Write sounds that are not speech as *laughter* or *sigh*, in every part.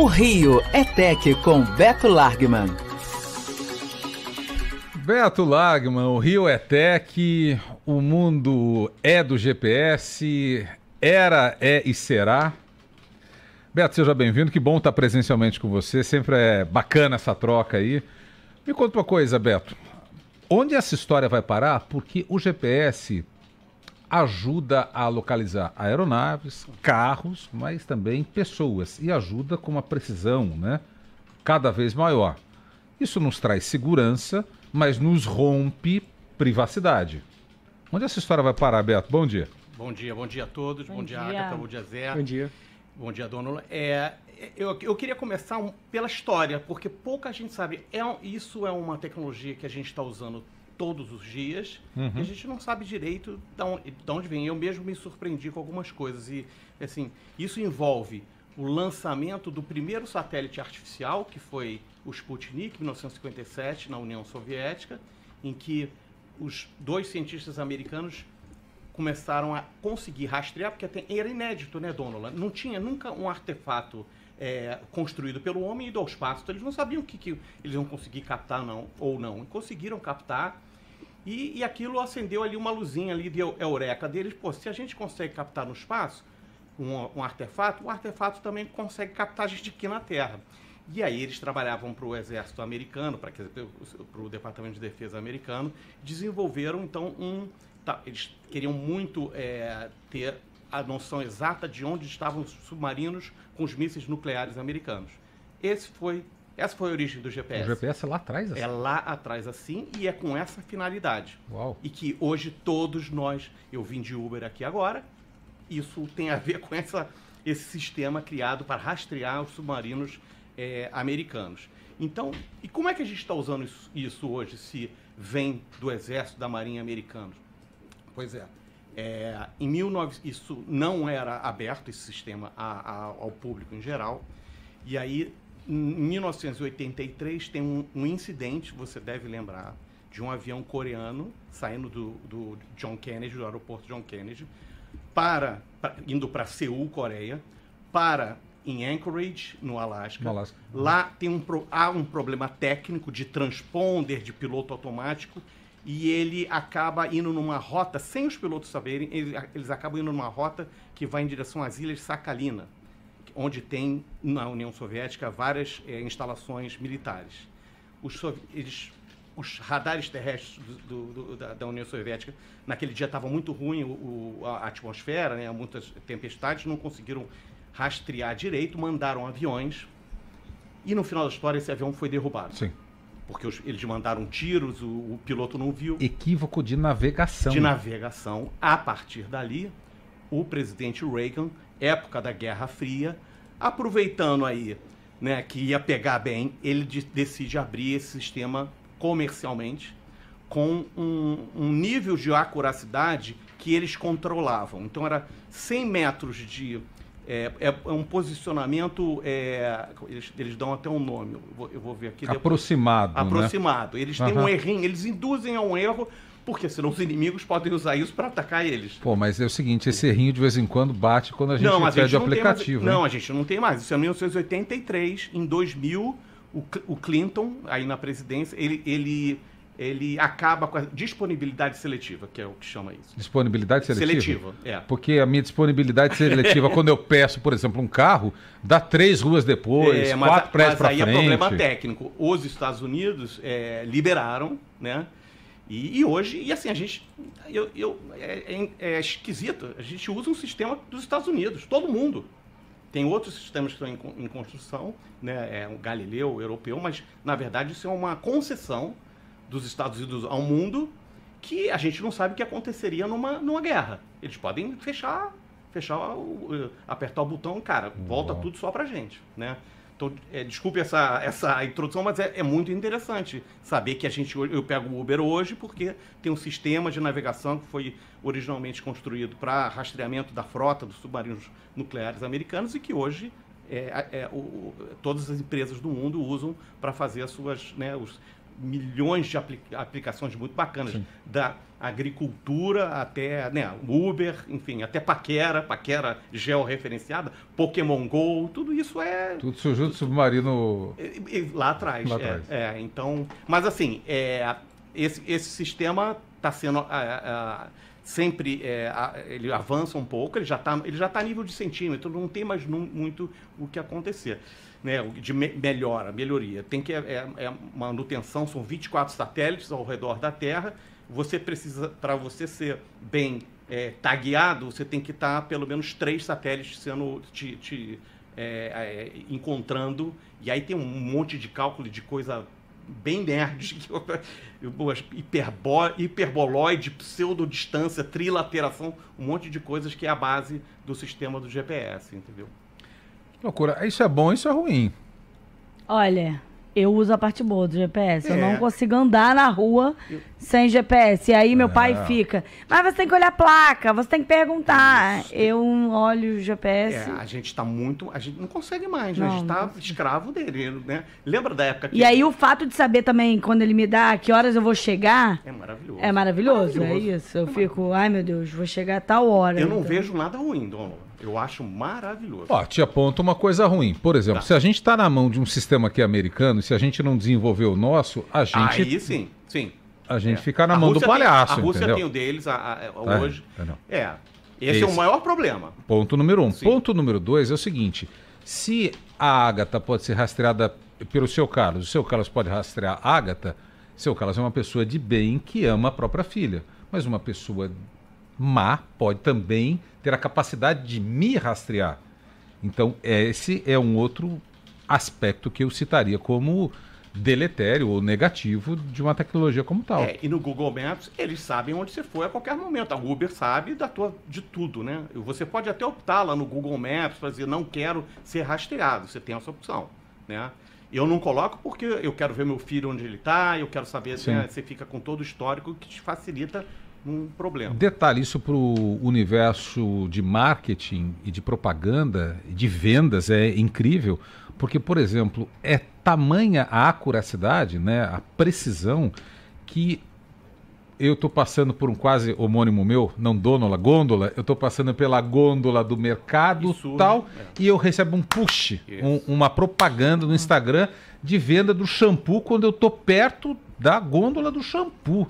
O Rio é Tech com Beto Largman. Beto Lagman, o Rio é Tech, o mundo é do GPS, era, é e será. Beto, seja bem-vindo, que bom estar presencialmente com você, sempre é bacana essa troca aí. Me conta uma coisa, Beto, onde essa história vai parar? Porque o GPS ajuda a localizar aeronaves, carros, mas também pessoas e ajuda com uma precisão né, cada vez maior. Isso nos traz segurança, mas nos rompe privacidade. Onde essa história vai parar, Beto? Bom dia. Bom dia, bom dia a todos. Bom, Bom dia, dia. Agatha. Bom dia, Zé. Bom dia. Bom dia, Dona. É, eu, eu queria começar um- pela história, porque pouca gente sabe. É, isso é uma tecnologia que a gente está usando todos os dias e a gente não sabe direito de onde, de onde vem. Eu mesmo me surpreendi com algumas coisas. E, assim, isso envolve o lançamento do primeiro satélite artificial, que foi o Sputnik, em 1957, na União Soviética, em que os dois cientistas americanos começaram a conseguir rastrear, porque era inédito, né, Donola? Não tinha nunca um artefato é, construído pelo homem e ao espaço. Então, eles não sabiam o que, que eles iam conseguir captar não, ou não. E conseguiram captar. E, e aquilo acendeu ali uma luzinha ali de eu- eureka deles. Pô, se a gente consegue captar no espaço um, um artefato, o artefato também consegue captar a gente aqui na Terra. E aí eles trabalhavam para o exército americano, para o Departamento de Defesa americano, desenvolveram então um. tá, eles queriam muito é, ter a noção exata de onde estavam os submarinos com os mísseis nucleares americanos. Esse foi, essa foi a origem do O GPS. GPS é lá atrás? assim? É lá atrás assim e é com essa finalidade. Uau. E que hoje todos nós, eu vim de Uber aqui agora, isso tem a ver *laughs* com essa, esse sistema criado para rastrear os submarinos eh, americanos. Então, e como é que a gente está usando isso, isso hoje, se vem do Exército da Marinha americano? Pois é. É, em 19, isso não era aberto, esse sistema, a- a- ao público em geral. E aí, em 1983, tem um, um incidente, você deve lembrar, de um avião coreano saindo do, do John Kennedy, do aeroporto John Kennedy, para, pra- indo para Seul, Coreia, para em Anchorage, no Alasca. No Alasca. Lá tem um, há um problema técnico de transponder, de piloto automático, e ele acaba indo numa rota, sem os pilotos saberem, ele- eles acabam indo numa rota que vai em direção às ilhas Sakhalina, onde tem, na União Soviética, várias eh, instalações militares. Os, eles- os radares terrestres do- do- da, da União Soviética, naquele dia estava muito ruim o- o- a atmosfera, né, muitas tempestades, não conseguiram rastrear direito, mandaram aviões, e no final da história esse avião foi derrubado. Sim. Porque os- eles mandaram tiros, o, o piloto não viu Equívoco de navegação. de navegação. A partir dali, o presidente Reagan, época da Guerra Fria, aproveitando aí né, que ia pegar bem, ele de- decide abrir esse sistema comercialmente com um, um nível de acuracidade que eles controlavam. Então era 100 metros de... É, é- é um posicionamento, é, eles, eles dão até um nome, eu vou, eu vou ver aqui. depois Aproximado, né? aproximado. Eles têm Aham. um errinho, eles induzem a um erro, porque senão os inimigos podem usar isso para atacar eles. Pô, mas é o seguinte, esse errinho de vez em quando bate quando a gente não, gente o não tem aplicativo. mais, hein? Não, a gente não tem mais. Isso é 1983, em 2000, o, o Clinton, aí na presidência, ele, ele, ele acaba com a disponibilidade seletiva, que é o que chama isso. Disponibilidade seletiva? Seletiva, é. Porque a minha disponibilidade seletiva, *laughs* quando eu peço, por exemplo, um carro, dá três ruas depois, É, mas, quatro prédios mas pra aí frente. é problema técnico. Os Estados Unidos é, liberaram, né? E, e hoje, e assim, a gente. Eu, eu- é, é- é esquisito. A gente usa um sistema dos Estados Unidos, todo mundo. Tem outros sistemas que estão em, em construção, né? É o Galileu, o europeu, mas na verdade isso é uma concessão dos Estados Unidos ao mundo que a gente não sabe o que aconteceria numa, numa guerra. Eles podem fechar, fechar o, apertar o botão, cara, volta tudo só pra gente, né? Então, é, desculpe essa, essa introdução, mas é, é muito interessante saber que a gente eu pego o Uber hoje porque tem um sistema de navegação que foi originalmente construído para rastreamento da frota dos submarinos nucleares americanos e que hoje é, é, o- todas as empresas do mundo usam para fazer as suas, né, os, milhões de apli aplicações muito bacanas. Sim. Da agricultura até né, Uber, enfim, até Paquera, Paquera georreferenciada, Pokémon GO, tudo isso é... Tudo surgiu do submarino... Lá atrás, lá é, atrás. É, então... Mas assim, é, esse, esse sistema está sendo... sempre é, ele avança um pouco, ele já está ele já tá a nível de centímetro, não tem mais muito o que acontecer né, de me melhora, melhoria. Tem que é, é, é manutenção, são 24 satélites ao redor da Terra. Você precisa, para você ser bem é, tagueado, você tem que estar tá, pelo menos três satélites sendo te, te é, é, encontrando. E aí tem um monte de cálculo de coisa bem nerd, *laughs* hiperbo, hiperboloide, pseudodistância, trilateração, um monte de coisas que é a base do sistema do GPS, entendeu? Loucura. Isso é bom, isso é ruim. Olha, eu uso a parte boa do GPS. É. Eu não consigo andar na rua eu... sem GPS. E aí meu é. pai fica, mas você tem que olhar a placa, você tem que perguntar. Isso. Eu olho o GPS. É, a gente está muito. A gente não consegue mais, né? a gente está escravo dele, né? Lembra da época que. E aí o fato de saber também, quando ele me dá que horas eu vou chegar. É maravilhoso. É maravilhoso, maravilhoso. é isso. Eu é fico, ai meu Deus, vou chegar a tal hora. Eu não então. vejo nada ruim, Dom. Eu acho maravilhoso. Ó, te aponta uma coisa ruim. Por exemplo, tá. se a gente está na mão de um sistema que é americano, se a gente não desenvolver o nosso, a gente. Aí sim, sim. A gente é. fica na a mão Rússia do palhaço. Tem, a Rússia entendeu? tem o deles a, a, a, hoje. É. é. Esse, Esse, é o maior problema. Ponto número um. Sim. Ponto número dois é o seguinte: se a Ágata pode ser rastreada pelo seu Carlos, o seu Carlos pode rastrear a Ágata, seu Carlos é uma pessoa de bem que ama a própria filha. Mas uma pessoa má pode também ter a capacidade de me rastrear. Então, esse é um outro aspecto que eu citaria como deletério ou negativo de uma tecnologia como tal. É, e no Google Maps, eles sabem onde você foi a qualquer momento. A Uber sabe da tua, de tudo, né? Você pode até optar lá no Google Maps para dizer, não quero ser rastreado. Você tem essa opção, né? Eu não coloco porque eu quero ver meu filho onde ele está, eu quero saber se né, você fica com todo o histórico que te facilita um problema. Detalhe isso para o universo de marketing e de propaganda, de vendas, é incrível, porque, por exemplo, é tamanha a acuracidade, né, a precisão, que eu estou passando por um quase homônimo meu, não dônola, gôndola, eu estou passando pela gôndola do mercado Isso, tal, é. e eu recebo um push, um, uma propaganda no Instagram de venda do shampoo quando eu estou perto da gôndola do shampoo.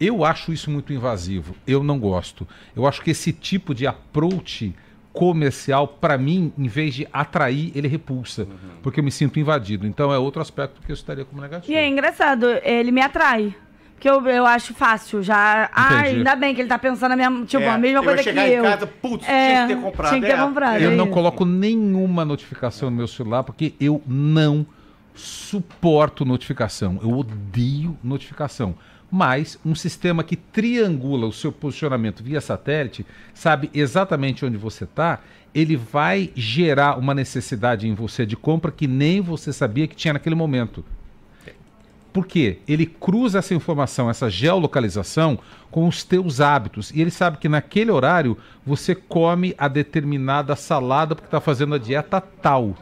Eu acho isso muito invasivo. Eu não gosto. Eu acho que esse tipo de approach comercial, para mim, em vez de atrair, ele repulsa. Uhum. Porque eu me sinto invadido. Então é outro aspecto que eu estaria como negativo. E é engraçado, ele me atrai. Porque eu, eu acho fácil já. Ah, ainda bem que ele tá pensando na minha, tipo, é, a mesma coisa que eu. chegar em casa, putz, é, tinha que ter comprado. Tinha que ter é. comprado. Eu é não isso. coloco nenhuma notificação no meu celular porque eu não suporto notificação. Eu odeio notificação mas um sistema que triangula o seu posicionamento via satélite, sabe exatamente onde você está, ele vai gerar uma necessidade em você de compra que nem você sabia que tinha naquele momento. Por quê? Ele cruza essa informação, essa geolocalização, com os teus hábitos. E ele sabe que naquele horário você come a determinada salada porque está fazendo a dieta tal.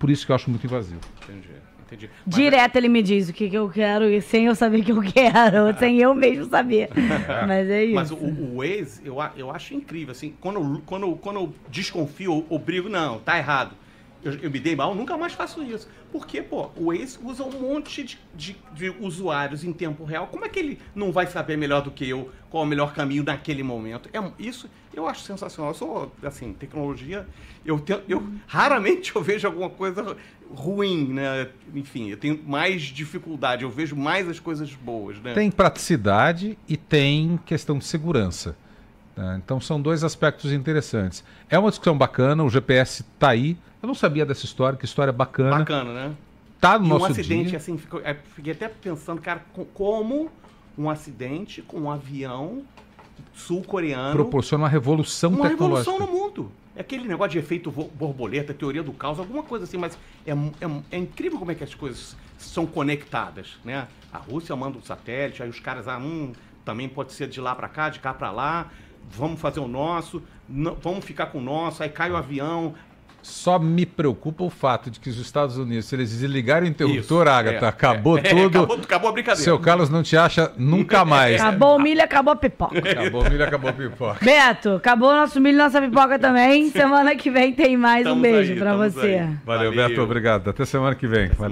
Por isso que eu acho muito invasivo. Entendi entendi. Mas Direto ele me diz o que, que eu quero e sem eu saber o que eu quero, *laughs* sem eu mesmo saber. *laughs* Mas é isso. Mas o, o Waze, eu, eu acho incrível, assim, quando, quando, quando eu desconfio ou brigo, não, tá errado. Eu, eu, me dei mal, nunca mais faço isso. Porque, pô, o Waze usa um monte de, de, de, usuários em tempo real. Como é que ele não vai saber melhor do que eu qual é o melhor caminho naquele momento? É, isso eu acho sensacional. Eu sou, assim, tecnologia. Eu, tenho, eu raramente eu vejo alguma coisa ruim, né? Enfim, eu tenho mais dificuldade, eu vejo mais as coisas boas, né? Tem praticidade e tem questão de segurança. Né? Então são dois aspectos interessantes. É uma discussão bacana, o GPS está aí. Eu não sabia dessa história, que história bacana. Bacana, né? Tá no e nosso um acidente dia. assim, é, fiquei até pensando, cara, como um acidente com um avião sul-coreano proporciona uma revolução uma tecnológica. Uma revolução no mundo. É aquele negócio de efeito borboleta, teoria do caos, alguma coisa assim, mas é, é, é, incrível como é que as coisas são conectadas, né? A Rússia manda um satélite, aí os caras, ah, hum, também pode ser de lá para cá, de cá para lá, vamos fazer o nosso, não, vamos ficar com o nosso, aí cai o avião, Só me preocupa o fato de que os Estados Unidos, se eles desligarem o interruptor, Isso, Agatha, é, acabou é, é, *laughs* tudo. acabou, acabou a brincadeira. Seu Carlos não te acha nunca mais. Acabou o milho, acabou a pipoca. Acabou o milho, acabou a pipoca. Beto, acabou o nosso milho e nossa pipoca também. *laughs* Semana que vem tem mais. um Estamos beijo aí, pra você. Valeu, Valeu. Beto, obrigado. Até semana que vem. Valeu.